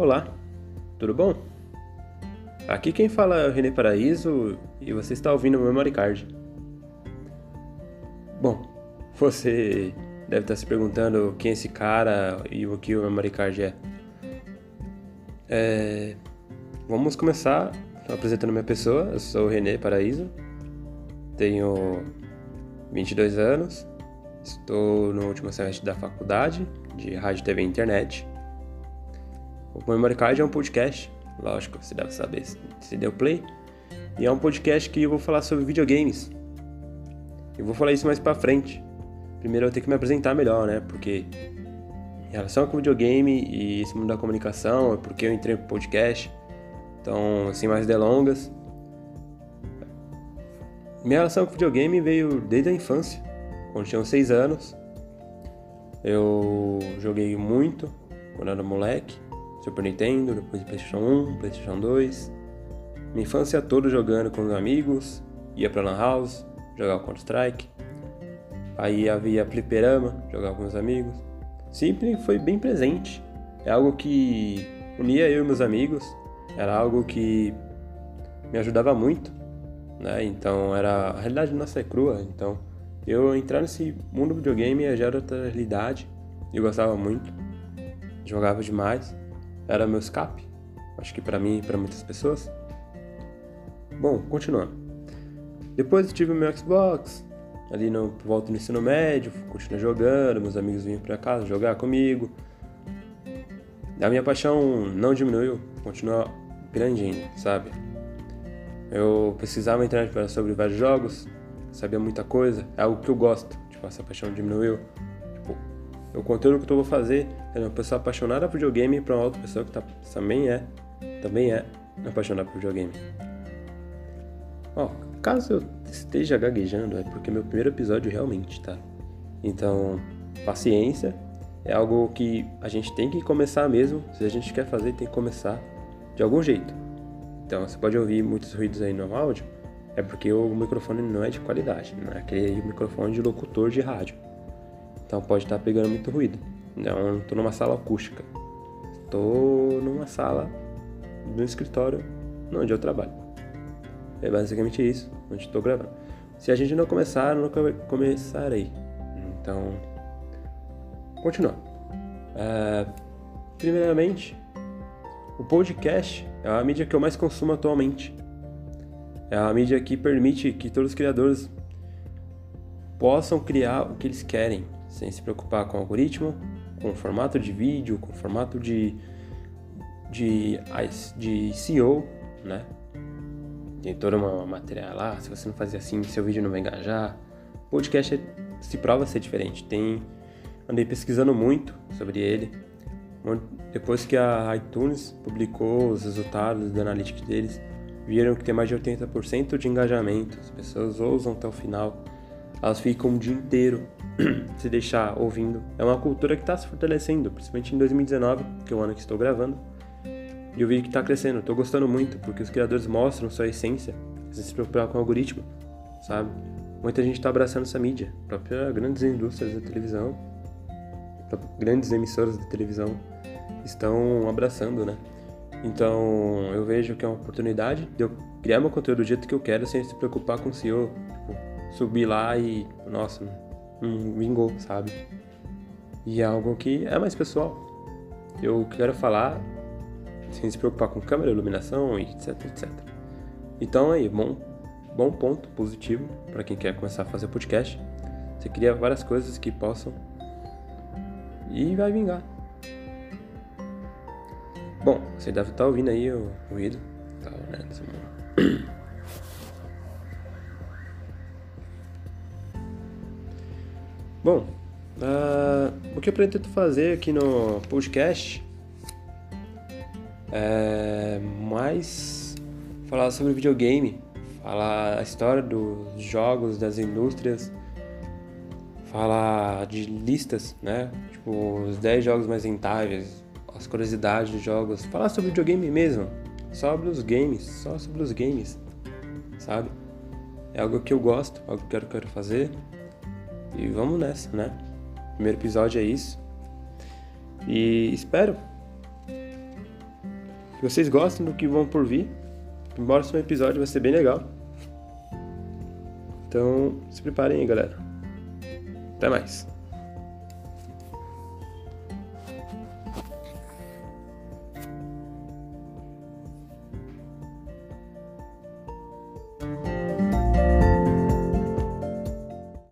Olá, tudo bom? Aqui quem fala é o René Paraíso e você está ouvindo o Memory Card. Bom, você deve estar se perguntando quem é esse cara e o que o Memory Card é. é... Vamos começar apresentando minha pessoa. Eu sou o René Paraíso, tenho 22 anos, estou no último semestre da faculdade de Rádio, TV e Internet. O Memory Card é um podcast, lógico, você deve saber se deu play. E é um podcast que eu vou falar sobre videogames. Eu vou falar isso mais pra frente. Primeiro eu tenho que me apresentar melhor, né? Porque em relação com videogame e esse mundo da comunicação, é porque eu entrei pro podcast. Então, sem mais delongas. Minha relação com videogame veio desde a infância, quando tinha 6 anos. Eu joguei muito quando era moleque. Super Nintendo, depois PlayStation 1, PlayStation 2. Minha infância toda jogando com os amigos, ia pra Lan House, jogava Counter-Strike. Aí havia fliperama, jogava com meus amigos. Sempre foi bem presente. É algo que unia eu e meus amigos. Era algo que me ajudava muito, né? Então era a realidade nossa é crua, então eu entrar nesse mundo do videogame já era outra realidade. Eu gostava muito, jogava demais era meu escape. Acho que para mim e para muitas pessoas. Bom, continuando. Depois eu tive o meu Xbox, ali no volta do ensino médio, continuei jogando, meus amigos vinham para casa jogar comigo. A minha paixão não diminuiu, continua grande ainda, sabe? Eu pesquisava na internet sobre vários jogos, sabia muita coisa, é algo que eu gosto, tipo, essa paixão diminuiu. O conteúdo que eu vou fazer é uma pessoa apaixonada por videogame para uma outra pessoa que tá, também é também é apaixonada por videogame. Ó, caso eu esteja gaguejando, é porque meu primeiro episódio realmente, tá? Então, paciência é algo que a gente tem que começar mesmo. Se a gente quer fazer, tem que começar de algum jeito. Então, você pode ouvir muitos ruídos aí no áudio, é porque o microfone não é de qualidade, não é aquele microfone de locutor de rádio. Então pode estar pegando muito ruído. Não estou numa sala acústica. Estou numa sala do escritório onde eu trabalho. É basicamente isso, onde estou gravando. Se a gente não começar, nunca começarei. Então, continuando. Uh, primeiramente, o podcast é a mídia que eu mais consumo atualmente. É a mídia que permite que todos os criadores possam criar o que eles querem, sem se preocupar com algoritmo, com formato de vídeo, com formato de, de, de SEO, né? Tem toda uma matéria lá, se você não fazer assim, seu vídeo não vai engajar. Podcast é, se prova ser diferente. Tem, andei pesquisando muito sobre ele. Depois que a iTunes publicou os resultados da analytics deles, viram que tem mais de 80% de engajamento. As pessoas ousam até o final. Elas ficam o dia inteiro se deixar ouvindo. É uma cultura que está se fortalecendo, principalmente em 2019, que é o ano que estou gravando. E eu vi que está crescendo. Estou gostando muito, porque os criadores mostram sua essência, sem se preocupar com o algoritmo, sabe? Muita gente está abraçando essa mídia. Próprias grandes indústrias da televisão, grandes emissoras da televisão estão abraçando, né? Então eu vejo que é uma oportunidade de eu criar meu conteúdo do jeito que eu quero sem se preocupar com o CEO. Tipo, subir lá e, nossa, um sabe? E é algo que é mais pessoal. Eu quero falar sem se preocupar com câmera, iluminação e etc, etc. Então aí, bom, bom ponto positivo para quem quer começar a fazer podcast. Você cria várias coisas que possam e vai vingar. Bom, você deve estar ouvindo aí o ruído. Tá, né? Bom, uh, o que eu pretendo fazer aqui no podcast é mais falar sobre videogame, falar a história dos jogos, das indústrias, falar de listas, né? Tipo, os 10 jogos mais rentáveis, as curiosidades dos jogos, falar sobre videogame mesmo, sobre os games, só sobre os games, sabe? É algo que eu gosto, algo que eu quero fazer. E vamos nessa, né? Primeiro episódio é isso. E espero Que vocês gostem do que vão por vir. O próximo episódio vai ser bem legal. Então, se preparem aí, galera. Até mais.